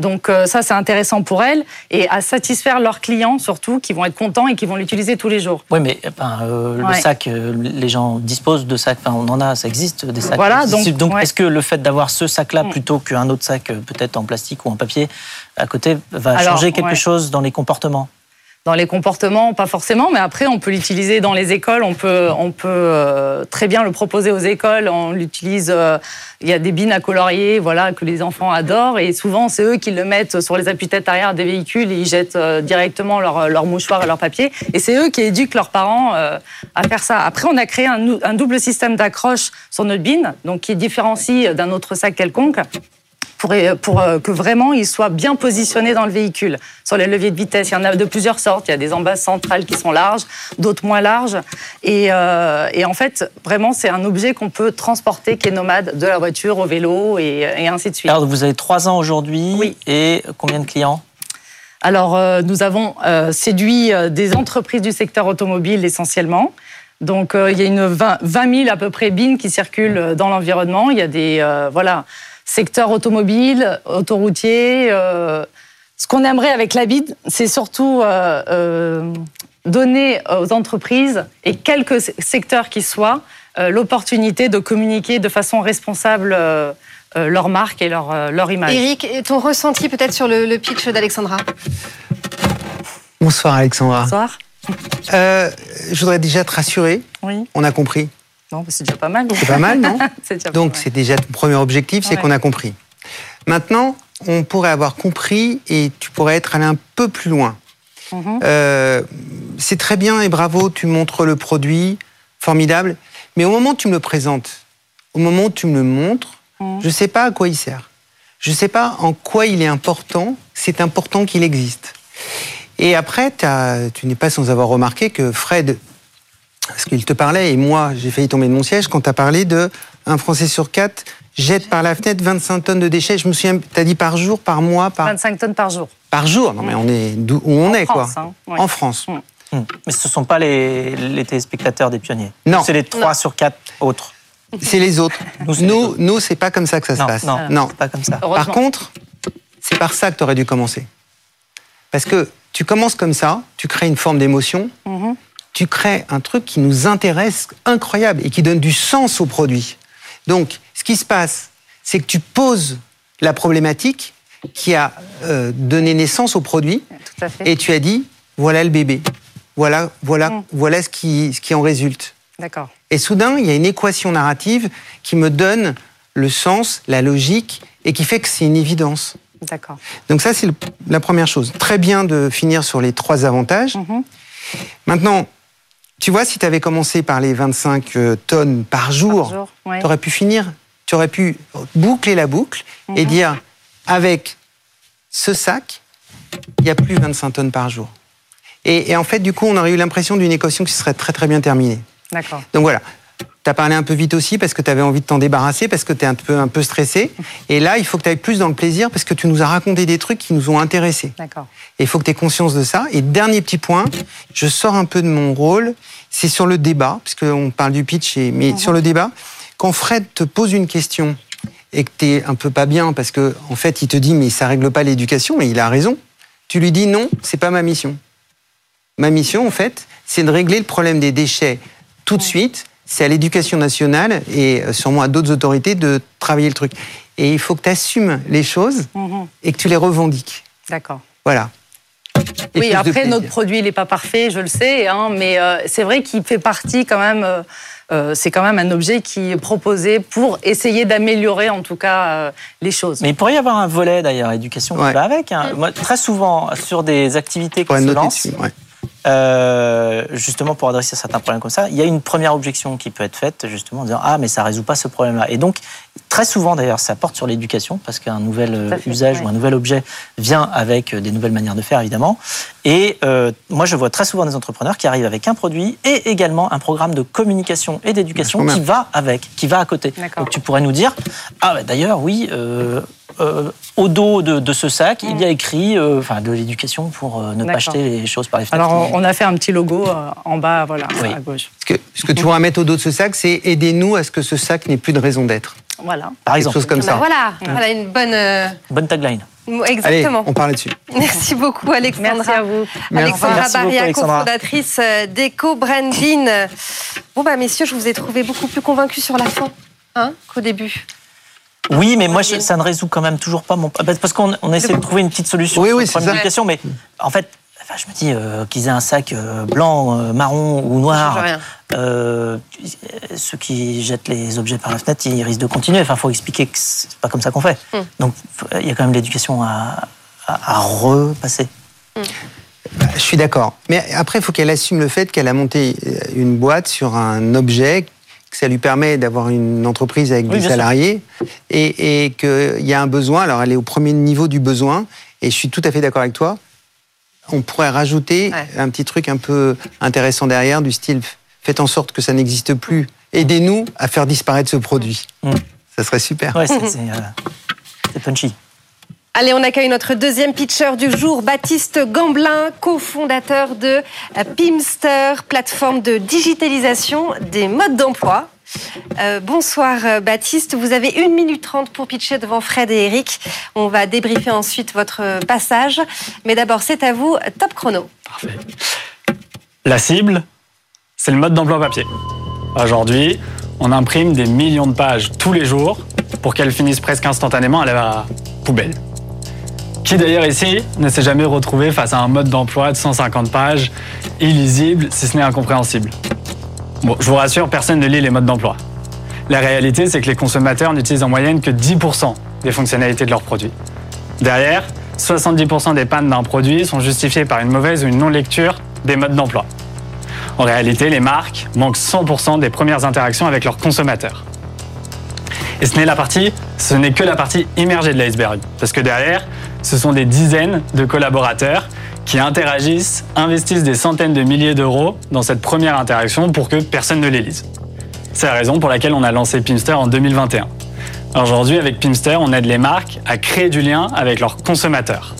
Donc euh, ça, c'est intéressant pour elles et à satisfaire leurs clients surtout, qui vont être contents et qui vont l'utiliser tous les jours. Oui, mais euh, le Ouais. sac, euh, les gens disposent de sacs. Enfin, on en a, ça existe des sacs. Voilà, donc, donc ouais. est-ce que le fait d'avoir ce sac-là Mm. plutôt qu'un autre sac, peut-être en plastique ou en papier, à côté, va Alors, changer quelque ouais. chose dans les comportements? Dans les comportements, pas forcément, mais après, on peut l'utiliser dans les écoles. On peut, on peut euh, très bien le proposer aux écoles. On l'utilise. euh, il y a des bines à colorier, voilà, que les enfants adorent, et souvent, c'est eux qui le mettent sur les appuis-têtes arrière des véhicules. Et ils jettent euh, directement leur, leur mouchoir et leur papier, et c'est eux qui éduquent leurs parents à faire ça. Après, on a créé un, un double système d'accroche sur notre bine, donc qui différencie d'un autre sac quelconque pour, pour euh, que vraiment il soit bien positionné dans le véhicule. Sur les leviers de vitesse, il y en a de plusieurs sortes. Il y a des embases centrales qui sont larges, d'autres moins larges. Et, euh, et en fait, vraiment, c'est un objet qu'on peut transporter, qui est nomade, de la voiture au vélo et, et ainsi de suite. Alors, vous avez trois ans aujourd'hui Oui. et combien de clients? Alors, euh, nous avons euh, séduit euh, des entreprises du secteur automobile essentiellement. Donc, euh, il y a une 20, 20 000 à peu près bines qui circulent euh, dans l'environnement. Il y a des euh, voilà, secteurs automobiles, autoroutiers. euh, ce qu'on aimerait avec la bide, c'est surtout euh, euh, donner aux entreprises, et quelques se- secteurs qui soient, euh, l'opportunité de communiquer de façon responsable euh, euh, leur marque et leur, euh, leur image. Eric, et ton ressenti peut-être sur le, le pitch d'Alexandra? Bonsoir Alexandra. Bonsoir. Euh, je voudrais déjà te rassurer, Oui. on a compris. Mais c'est déjà pas mal. C'est pas mal, non (laughs) Donc c'est déjà ton premier objectif, c'est Ouais. qu'on a compris. Maintenant, on pourrait avoir compris et tu pourrais être allé un peu plus loin. Mhm. Euh, c'est très bien et bravo, tu montres le produit, formidable. Mais au moment où tu me le présentes, au moment où tu me le montres, Mhm. je ne sais pas à quoi il sert. Je ne sais pas en quoi il est important. C'est important qu'il existe. Et après, tu n'es pas sans avoir remarqué que Fred, parce qu'il te parlait, et moi, j'ai failli tomber de mon siège quand tu as parlé de un Français sur quatre jette par la fenêtre 25 tonnes de déchets. Je me souviens, tu as dit par jour, par mois, par, 25 tonnes par jour. par jour. Non, mais on est où on En est, France, quoi. hein, ouais. En France. Mm. Hmm. Mais ce ne sont pas les, les téléspectateurs des pionniers. Non. C'est les trois Non. sur quatre autres. C'est les autres. Nous, Nous, nous, c'est pas comme ça que ça non, se passe. non, non. c'est pas comme ça. Par contre, c'est par ça que tu aurais dû commencer. Parce que tu commences comme ça, tu crées une forme d'émotion, Mhm. Tu crées un truc qui nous intéresse incroyable et qui donne du sens au produit. Donc, ce qui se passe, c'est que tu poses la problématique qui a euh, donné naissance au produit Tout à fait. et tu as dit voilà le bébé, voilà, voilà, Mm. voilà ce qui, ce qui en résulte. D'accord. Et soudain, il y a une équation narrative qui me donne le sens, la logique, et qui fait que c'est une évidence. D'accord. Donc ça, c'est la première chose. Très bien de finir sur les trois avantages. Mhm. Maintenant, tu vois, si tu avais commencé par les 25 euh, tonnes par jour, Par jour, ouais. tu aurais pu finir, tu aurais pu boucler la boucle et Mhm. dire, avec ce sac, il n'y a plus 25 tonnes par jour. Et, et en fait, du coup, on aurait eu l'impression d'une équation qui serait très très bien terminée. D'accord. Donc voilà. Tu as parlé un peu vite aussi parce que tu avais envie de t'en débarrasser, parce que tu es un peu, un peu stressé. (laughs) Et là, il faut que tu ailles plus dans le plaisir parce que tu nous as raconté des trucs qui nous ont intéressés. D'accord. Et il faut que tu aies conscience de ça. Et dernier petit point, je sors un peu de mon rôle, c'est sur le débat, puisqu'on parle du pitch, et, mais sur le débat, quand Fred te pose une question et que tu es un peu pas bien parce que en fait, il te dit mais ça règle pas l'éducation, mais il a raison. Tu lui dis non, c'est pas ma mission. Ma mission, en fait, c'est de régler le problème des déchets tout de suite. C'est à l'éducation nationale et euh, sûrement à d'autres autorités de travailler le truc. Et il faut que tu assumes les choses Mhm. et que tu les revendiques. D'accord. Voilà. Et Oui, après, notre produit, il n'est pas parfait, je le sais, hein, mais euh, c'est vrai qu'il fait partie quand même. euh, euh, c'est quand même un objet qui est proposé pour essayer d'améliorer, en tout cas, euh, les choses. Mais il pourrait y avoir un volet d'ailleurs éducation qui Ouais. va avec. hein. Moi, très souvent, sur des activités qui se lancent, dessus, ouais. Euh, justement pour adresser certains problèmes comme ça, il y a une première objection qui peut être faite justement en disant ah mais ça résout pas ce problème-là. Et donc très souvent d'ailleurs ça porte sur l'éducation parce qu'un nouvel euh, fait, usage ou un nouvel objet vient avec euh, des nouvelles manières de faire évidemment. Et euh, moi je vois très souvent des entrepreneurs qui arrivent avec un produit et également un programme de communication et d'éducation qui va avec, qui va à côté. Donc tu pourrais nous dire ah bah, d'ailleurs oui. euh, euh, au dos de, de ce sac, il y a écrit euh, enfin, de l'éducation pour euh, ne pas acheter les choses par les fenêtres. Alors, on on a fait un petit logo euh, en bas, voilà, Oui. à gauche. Ce que, ce que tu mettre au dos de ce sac, c'est aidez-nous à ce que ce sac n'ait plus de raison d'être. Voilà. par Quelque exemple, chose comme Bah ça. voilà, voilà une bonne. euh, bonne tagline. Exactement. Allez, on parle là-dessus. (laughs) Merci beaucoup, Alexandra. Merci à vous. Alexandra Merci Baria, cofondatrice d'Eco Branding. Bon, bah, messieurs, je vous ai trouvé beaucoup plus convaincu sur la fin hein, qu'au début. Oui, mais moi, je- ça ne résout quand même toujours pas mon. Parce qu'on on essaie de trouver une petite solution Oui, sur oui, le c'est problème question, mais en fait, enfin, je me dis euh, qu'ils aient un sac euh, blanc, euh, marron ou noir. euh, ceux qui jettent les objets par la fenêtre, ils risquent de continuer. Enfin, faut expliquer que c'est pas comme ça qu'on fait. Hmm. Donc, il y a quand même l'éducation à, à, à repasser. Je suis d'accord. Mais après, il faut qu'elle assume le fait qu'elle a monté une boîte sur un objet, que ça lui permet d'avoir une entreprise avec Oui, des sûr. salariés et, et qu'il y a un besoin. Alors, elle est au premier niveau du besoin et je suis tout à fait d'accord avec toi. On pourrait rajouter Ouais. un petit truc un peu intéressant derrière, du style faites en sorte que ça n'existe plus. Aidez-nous à faire disparaître ce produit. Mm. Ça serait super. Ouais, c'est c'est, euh, c'est punchy. Allez, on accueille notre deuxième pitcher du jour, Baptiste Gamblin, cofondateur de Pimster, plateforme de digitalisation des modes d'emploi. Euh, bonsoir Baptiste, vous avez 1 minute 30 pour pitcher devant Fred et Eric. On va débriefer ensuite votre passage. Mais d'abord, c'est à vous, top chrono. Parfait. La cible, c'est le mode d'emploi papier. Aujourd'hui, on imprime des millions de pages tous les jours pour qu'elles finissent presque instantanément à la poubelle. Qui d'ailleurs ici ne s'est jamais retrouvé face à un mode d'emploi de 150 pages, illisible si ce n'est incompréhensible Bon, je vous rassure, personne ne lit les modes d'emploi. La réalité, c'est que les consommateurs n'utilisent en moyenne que 10% des fonctionnalités de leurs produits. Derrière, 70% des pannes d'un produit sont justifiées par une mauvaise ou une non-lecture des modes d'emploi. En réalité, les marques manquent 100% des premières interactions avec leurs consommateurs. Et ce n'est la partie, ce n'est que la partie immergée de l'iceberg, parce que derrière, ce sont des dizaines de collaborateurs qui interagissent, investissent des centaines de milliers d'euros dans cette première interaction pour que personne ne les lise. C'est la raison pour laquelle on a lancé Pimster en 2021. Aujourd'hui, avec Pimster, on aide les marques à créer du lien avec leurs consommateurs.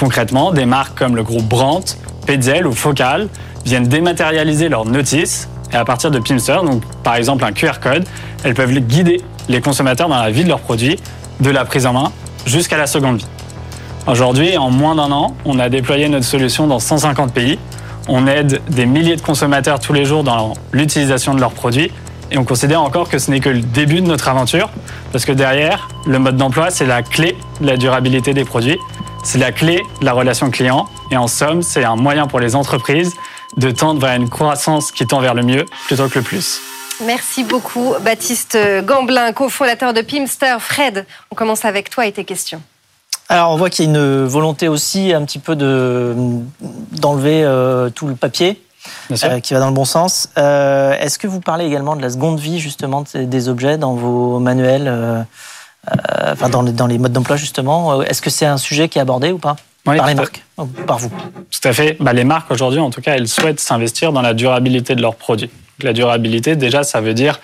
Concrètement, des marques comme le groupe Brandt, Petzl ou Focal viennent dématérialiser leurs notices et à partir de Pimster, donc par exemple un QR code, elles peuvent guider les consommateurs dans la vie de leurs produits, de la prise en main jusqu'à la seconde vie. Aujourd'hui, en moins d'un an, on a déployé notre solution dans 150 pays. On aide des milliers de consommateurs tous les jours dans l'utilisation de leurs produits. Et on considère encore que ce n'est que le début de notre aventure, parce que derrière, le mode d'emploi, c'est la clé de la durabilité des produits, c'est la clé de la relation client, et en somme, c'est un moyen pour les entreprises de tendre vers une croissance qui tend vers le mieux plutôt que le plus. Merci beaucoup, Baptiste Gamblin, cofondateur de Pimster. Fred, on commence avec toi et tes questions. Alors, on voit qu'il y a une volonté aussi un petit peu de d'enlever euh, tout le papier. Euh, qui va dans le bon sens. Euh, Est-ce que vous parlez également de la seconde vie justement des objets dans vos manuels, enfin dans les, dans les modes d'emploi justement? Est-ce que c'est un sujet qui est abordé ou pas? Oui, par les marques ou par vous Tout à fait. Bah, les marques aujourd'hui, en tout cas, elles souhaitent s'investir dans la durabilité de leurs produits. La durabilité, déjà, ça veut dire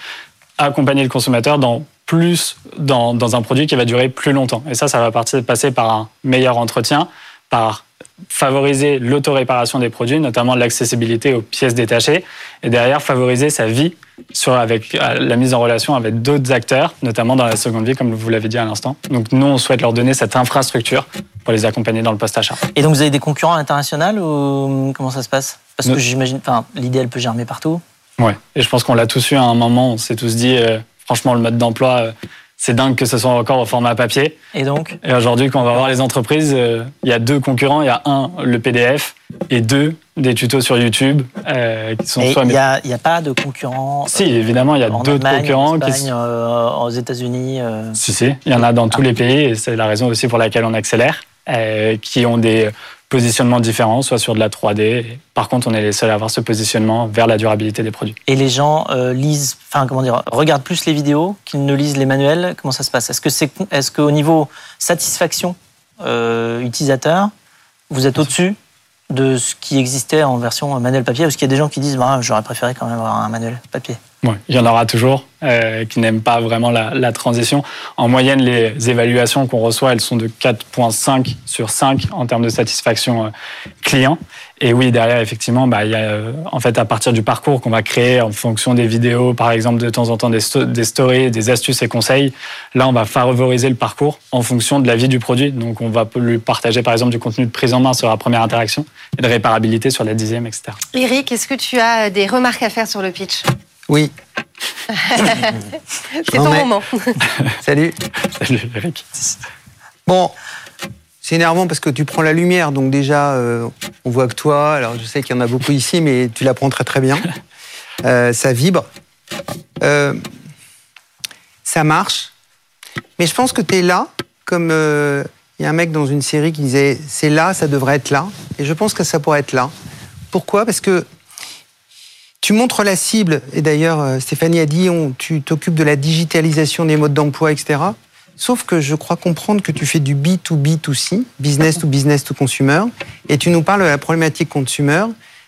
accompagner le consommateur dans plus dans, dans un produit qui va durer plus longtemps. Et ça, ça va partir- passer par un meilleur entretien, par favoriser l'autoréparation des produits, notamment l'accessibilité aux pièces détachées, et derrière favoriser sa vie sur, avec euh, la mise en relation avec d'autres acteurs, notamment dans la seconde vie, comme vous l'avez dit à l'instant. Donc nous, on souhaite leur donner cette infrastructure pour les accompagner dans le post-achat. Et donc vous avez des concurrents internationaux ou comment ça se passe? Parce que j'imagine, enfin l'idée elle peut germer partout. Ouais. Et je pense qu'on l'a tous eu à un moment. On s'est tous dit, euh, franchement, le mode d'emploi, euh, c'est dingue que ce soit encore au format papier. Et donc? Et aujourd'hui, quand on va voir les entreprises, euh, il y a deux concurrents. Il y a un, le PDF, et deux, des tutos sur YouTube euh, qui sont il n'y a, a pas de concurrents Si, évidemment, il y a d'autres concurrents en qui. Espagne, euh, aux États-Unis. euh. Si, si, il y en a dans tous les pays et c'est la raison aussi pour laquelle on accélère, qui ont des positionnements différents, soit sur de la 3D. Par contre, on est les seuls à avoir ce positionnement vers la durabilité des produits. Et les gens euh, lisent, enfin comment dire, regardent plus les vidéos qu'ils ne lisent les manuels? Comment ça se passe? Est-ce que c'est, est-ce qu'au niveau satisfaction euh, utilisateur, vous êtes au-dessus de ce qui existait en version manuel papier? Ou est-ce qu'il y a des gens qui disent, bah, j'aurais préféré quand même avoir un manuel papier Il y en aura toujours euh, qui n'aiment pas vraiment la, la, transition. En moyenne, les évaluations qu'on reçoit, elles sont de 4,5 sur 5 en termes de satisfaction euh, client. Et oui, derrière, effectivement, bah, il y a, euh, en fait, à partir du parcours qu'on va créer en fonction des vidéos, par exemple, de temps en temps des, des stories, des astuces et conseils, là, on va favoriser le parcours en fonction de la vie du produit. Donc, on va lui partager, par exemple, du contenu de prise en main sur la première interaction et de réparabilité sur la dixième, etc. Eric, est-ce que tu as des remarques à faire sur le pitch? Oui. (laughs) C'est ton moment. (laughs) Salut. Salut, Eric. Bon, c'est énervant parce que tu prends la lumière, donc déjà, euh, on voit que toi, alors je sais qu'il y en a beaucoup ici, mais tu la prends très très bien. (laughs) Euh, ça vibre. Euh, ça marche. Mais je pense que tu es là, comme euh, il y a un mec dans une série qui disait c'est là, ça devrait être là. Et je pense que ça pourrait être là. Pourquoi? Parce que tu montres la cible, et d'ailleurs euh, Stéphanie a dit tu t'occupes de la digitalisation des modes d'emploi, etc. Sauf que je crois comprendre que tu fais du B2B2C, business to business to consumer, et tu nous parles de la problématique consumer,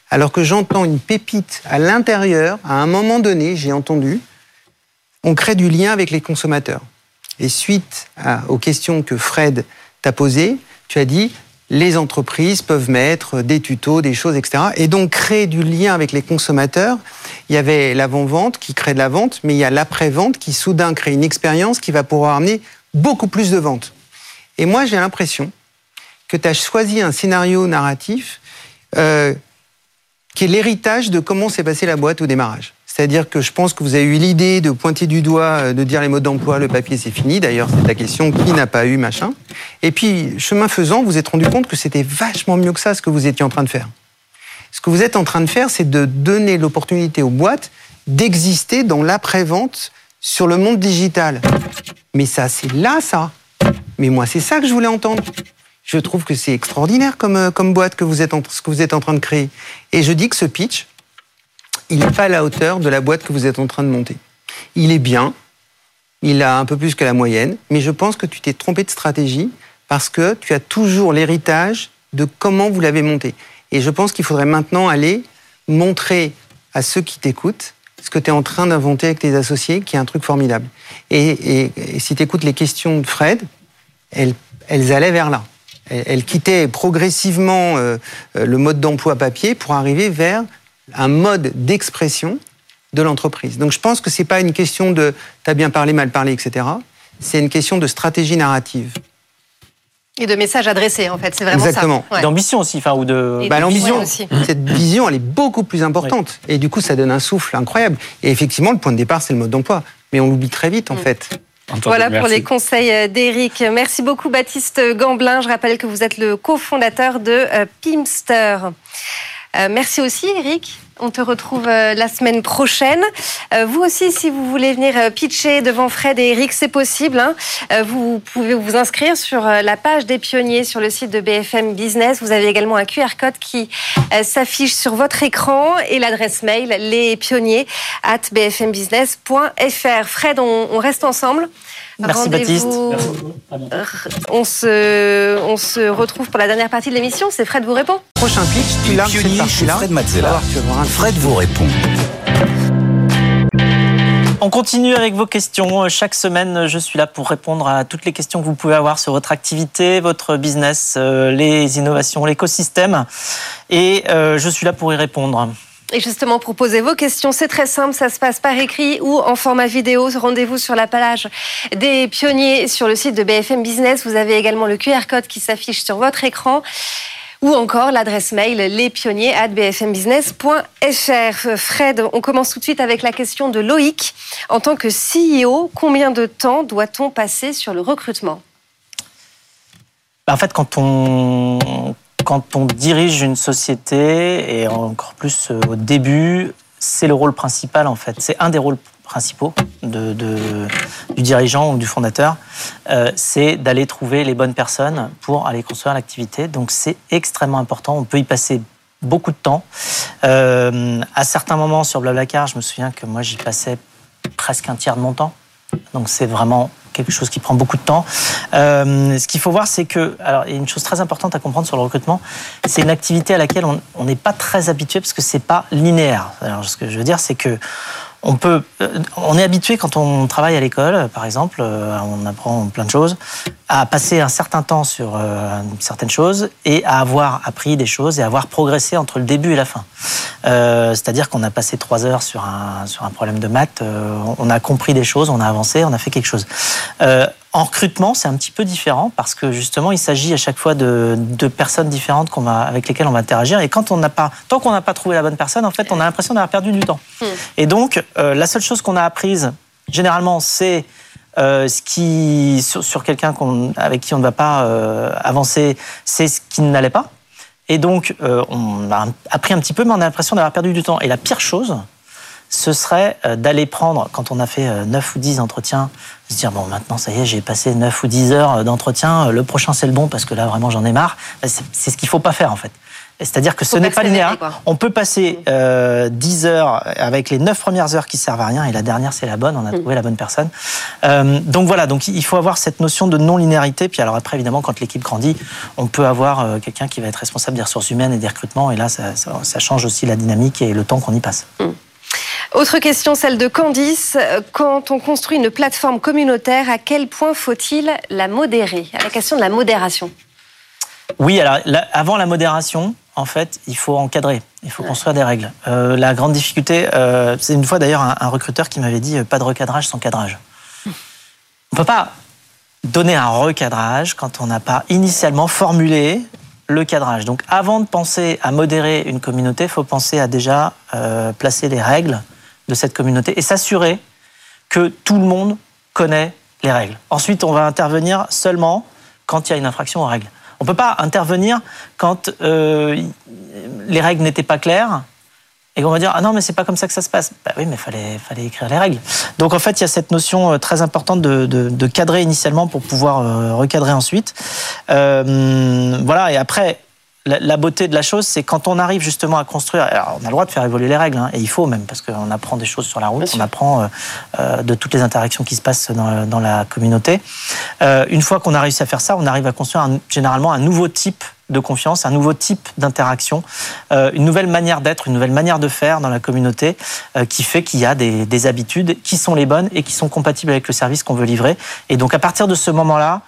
alors que j'entends une pépite à l'intérieur, à un moment donné, j'ai entendu, on crée du lien avec les consommateurs. Et suite aux questions que Fred t'a posées, tu as dit, les entreprises peuvent mettre des tutos, des choses, etc. Et donc créer du lien avec les consommateurs. Il y avait l'avant-vente qui crée de la vente, mais il y a l'après-vente qui soudain crée une expérience qui va pouvoir amener beaucoup plus de ventes. Et moi, j'ai l'impression que tu as choisi un scénario narratif euh, qui est l'héritage de comment s'est passée la boîte au démarrage. C'est-à-dire que je pense que vous avez eu l'idée de pointer du doigt, de dire les modes d'emploi, le papier c'est fini. D'ailleurs, c'est la question qui n'a pas eu, machin. Et puis, chemin faisant, vous vous êtes rendu compte que c'était vachement mieux que ça ce que vous étiez en train de faire. Ce que vous êtes en train de faire, c'est de donner l'opportunité aux boîtes d'exister dans l'après-vente sur le monde digital. Mais ça, c'est là, ça. Mais moi, c'est ça que je voulais entendre. Je trouve que c'est extraordinaire comme, comme boîte que vous êtes en, ce que vous êtes en train de créer. Et je dis que ce pitch, il n'est pas à la hauteur de la boîte que vous êtes en train de monter. Il est bien, il a un peu plus que la moyenne, mais je pense que tu t'es trompé de stratégie parce que tu as toujours l'héritage de comment vous l'avez monté. Et je pense qu'il faudrait maintenant aller montrer à ceux qui t'écoutent ce que tu es en train d'inventer avec tes associés, qui est un truc formidable. Et, si tu écoutes les questions de Fred, elles, allaient vers là. Elles, quittaient progressivement euh, le mode d'emploi papier pour arriver vers un mode d'expression de l'entreprise. Donc je pense que c'est pas une question de t'as bien parlé, mal parlé, etc. C'est une question de stratégie narrative. Et de messages adressés, en fait, c'est vraiment Exactement. ça. Ouais. D'ambition aussi, enfin, ou de. Bah, l'ambition, vision aussi. cette vision, elle est beaucoup plus importante. Et du coup, ça donne un souffle incroyable. Et effectivement, le point de départ, c'est le mode d'emploi. Mais on l'oublie très vite, en fait. Entendu, Voilà pour les conseils d'Eric. Merci beaucoup Baptiste Gamblin. Je rappelle que vous êtes le cofondateur de euh, Pimster. Euh, merci aussi Eric. On te retrouve euh, la semaine prochaine. Euh, vous aussi, si vous voulez venir pitcher devant Fred et Eric, c'est possible. hein. Vous pouvez vous inscrire sur la page des pionniers sur le site de BFM Business. Vous avez également un QR code qui s'affiche sur votre écran et l'adresse mail lespionniers at bfmbusiness.fr. Fred, on reste ensemble. Merci Baptiste. On se, on se retrouve pour la dernière partie de l'émission. C'est Fred vous répond. Prochain pitch, tu cette chez partie-là. Fred Mazzella. Fred vous répond. On continue avec vos questions. Chaque semaine, je suis là pour répondre à toutes les questions que vous pouvez avoir sur votre activité, votre business, euh, les innovations, l'écosystème. Et euh, je suis là pour y répondre. Et justement, pour poser vos questions, c'est très simple. Ça se passe par écrit ou en format vidéo. Rendez-vous sur la page des pionniers sur le site de BFM Business. Vous avez également le QR code qui s'affiche sur votre écran. Ou encore l'adresse mail lespionniers@bfmbusiness.fr. Fred, on commence tout de suite avec la question de Loïc. En tant que CEO, combien de temps doit-on passer sur le recrutement? En fait, quand on, quand on dirige une société, et encore plus euh, au début, c'est le rôle principal en fait. C'est un des rôles principaux du dirigeant ou du fondateur, euh, c'est d'aller trouver les bonnes personnes pour aller construire l'activité. Donc c'est extrêmement important. On peut y passer beaucoup de temps. Euh, à certains moments sur Blablacar, je me souviens que moi j'y passais presque un tiers de mon temps. Donc c'est vraiment quelque chose qui prend beaucoup de temps. Euh, ce qu'il faut voir, c'est que, alors, il y a une chose très importante à comprendre sur le recrutement, c'est une activité à laquelle on n'est pas très habitué parce que c'est pas linéaire. Alors, ce que je veux dire, c'est que euh, on est habitué quand on travaille à l'école, par exemple, euh, on apprend plein de choses, à passer un certain temps sur euh, certaines choses et à avoir appris des choses et à avoir progressé entre le début et la fin. C'est-à-dire qu'on a passé trois heures sur un, problème de maths, on a compris des choses, on a avancé, on a fait quelque chose. En recrutement, c'est un petit peu différent parce que justement, il s'agit à chaque fois de, de personnes différentes qu'on va, avec lesquelles on va interagir. Et quand on n'a pas, tant qu'on n'a pas trouvé la bonne personne, en fait, on a l'impression d'avoir perdu du temps. Et donc, euh, la seule chose qu'on a apprise, généralement, c'est euh, ce qui sur, sur quelqu'un qu'on- avec qui on ne va pas euh, avancer, c'est ce qui n'allait pas. Et donc, on a appris un petit peu, mais on a l'impression d'avoir perdu du temps. Et la pire chose, ce serait euh, d'aller prendre, quand on a fait euh, 9 ou 10 entretiens, se dire, bon, maintenant, ça y est, j'ai passé 9 ou 10 heures euh, d'entretien, euh, le prochain, c'est le bon, parce que là, vraiment, j'en ai marre. C'est c'est ce qu'il faut pas faire, en fait. C'est-à-dire que ce n'est pas linéaire. quoi. On peut passer euh, 10 heures avec les 9 premières heures qui servent à rien, et la dernière, c'est la bonne, on a trouvé la bonne personne. Euh, donc voilà, donc il faut avoir cette notion de non-linéarité. Puis alors après, évidemment, quand l'équipe grandit, on peut avoir euh, quelqu'un qui va être responsable des ressources humaines et des recrutements, et là, ça, ça- ça change aussi la dynamique et le temps qu'on y passe. Autre question, celle de Candice. Quand on construit une plateforme communautaire, à quel point faut-il la modérer? À la question de la modération. Oui, alors là, avant la modération, en fait, il faut encadrer, il faut construire des règles. Euh, la grande difficulté, euh, c'est une fois d'ailleurs un, un recruteur qui m'avait dit euh, pas de recadrage sans cadrage. On peut pas donner un recadrage quand on n'a pas initialement formulé le cadrage. Donc avant de penser à modérer une communauté, il faut penser à déjà euh, placer les règles de cette communauté et s'assurer que tout le monde connaît les règles. Ensuite, on va intervenir seulement quand il y a une infraction aux règles. On ne peut pas intervenir quand euh, les règles n'étaient pas claires et qu'on va dire ah non mais c'est pas comme ça que ça se passe. Bah oui mais fallait fallait écrire les règles. Donc en fait il y a cette notion euh, très importante de, de, cadrer initialement pour pouvoir euh, recadrer ensuite. Euh, voilà et après la, la beauté de la chose, c'est quand on arrive justement à construire. Alors, on a le droit de faire évoluer les règles, hein, et il faut même, parce qu'on apprend des choses sur la route, on apprend euh, euh, de toutes les interactions qui se passent dans, dans la communauté. Euh, une fois qu'on a réussi à faire ça, on arrive à construire un- généralement un nouveau type de confiance, un nouveau type d'interaction, euh, une nouvelle manière d'être, une nouvelle manière de faire dans la communauté, euh, qui fait qu'il y a des, des habitudes qui sont les bonnes et qui sont compatibles avec le service qu'on veut livrer. Et donc à partir de ce moment-là,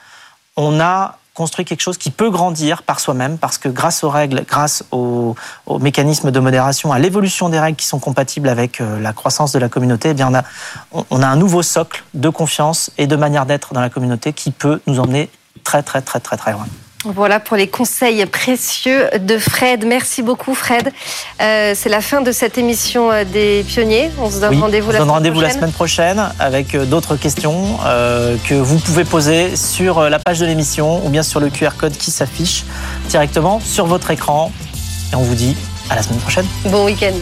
on a construit quelque chose qui peut grandir par soi-même parce que grâce aux règles, grâce aux, mécanismes de modération, à l'évolution des règles qui sont compatibles avec euh, la croissance de la communauté, eh bien on a, on a un nouveau socle de confiance et de manière d'être dans la communauté qui peut nous emmener très très très très très loin. Voilà pour les conseils précieux de Fred. Merci beaucoup Fred. Euh, c'est la fin de cette émission euh, des pionniers. On se donne Oui, rendez-vous on la se donne semaine rendez-vous la prochaine. semaine prochaine avec euh, d'autres questions euh, que vous pouvez poser sur la page de l'émission ou bien sur le QR code qui s'affiche directement sur votre écran. Et on vous dit à la semaine prochaine. Bon week-end.